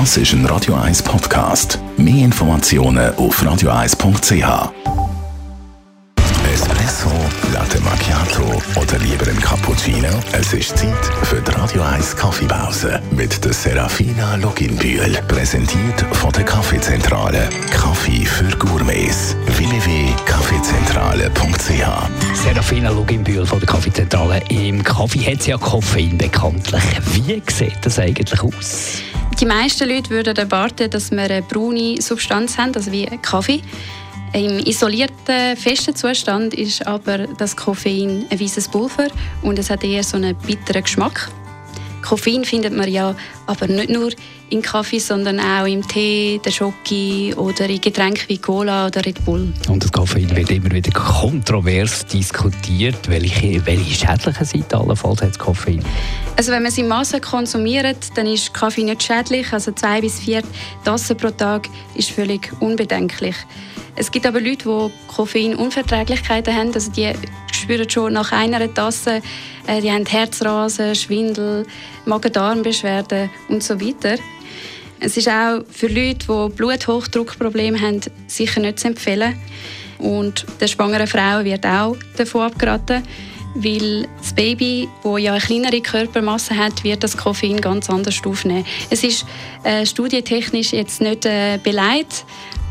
Das ist ein Radio 1 Podcast. Mehr Informationen auf radio1.ch. Espresso, Latte Macchiato oder lieber ein Cappuccino? Es ist Zeit für die Radio 1 Kaffeepause mit der Serafina Loginbühl. Präsentiert von der Kaffeezentrale. Kaffee für Gourmets. www.kaffeezentrale.ch Serafina Luginbühl von der Kaffeezentrale. Im Kaffee hat es ja Koffein bekanntlich. Wie sieht das eigentlich aus? Die meisten Leute würden erwarten, dass wir eine braune Substanz haben, also wie Kaffee. Im isolierten, festen Zustand ist aber das Koffein ein weißes Pulver und es hat eher so einen bitteren Geschmack. Koffein findet man ja aber nicht nur in Kaffee, sondern auch im Tee, der Schoki oder in Getränken wie Cola oder Red Bull. Und das Koffein wird immer wieder kontrovers diskutiert. Welche, welche schädlichen Seiten allenfalls hat das Koffein? Also wenn man es in Massen konsumiert, dann ist Kaffee nicht schädlich. Also zwei bis vier Tassen pro Tag ist völlig unbedenklich. Es gibt aber Leute, die Koffeinunverträglichkeiten haben. Also die spüren schon nach einer Tasse, äh, die haben Herzrasen, Schwindel, Magen-Darm-Beschwerden und so weiter. Es ist auch für Leute, die Bluthochdruckprobleme haben, sicher nicht zu empfehlen. Und der schwangeren Frau wird auch davon abgeraten, weil das Baby, das ja eine kleinere Körpermasse hat, wird das Koffein ganz anders aufnehmen. Es ist äh, studietechnisch jetzt nicht äh, beleidigt,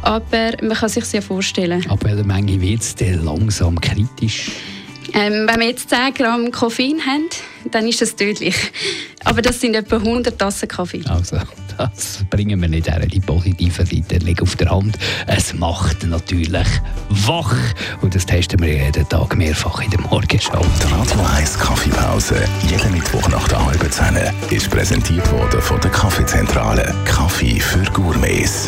aber man kann sich sehr vorstellen. Ab welcher Menge wird es denn langsam kritisch? Ähm, wenn wir jetzt 10 Gramm Koffein haben, dann ist das tödlich. Aber das sind etwa 100 Tassen Kaffee. Also, das bringen wir nicht her. Die positiven Seiten liegen auf der Hand. Es macht natürlich wach. Und das testen wir jeden Tag mehrfach in der Morgenshow. Die Radio 1 Kaffeepause, jeden Mittwoch nach der halben Zehn, ist präsentiert worden von der Kaffeezentrale. Kaffee für Gourmets.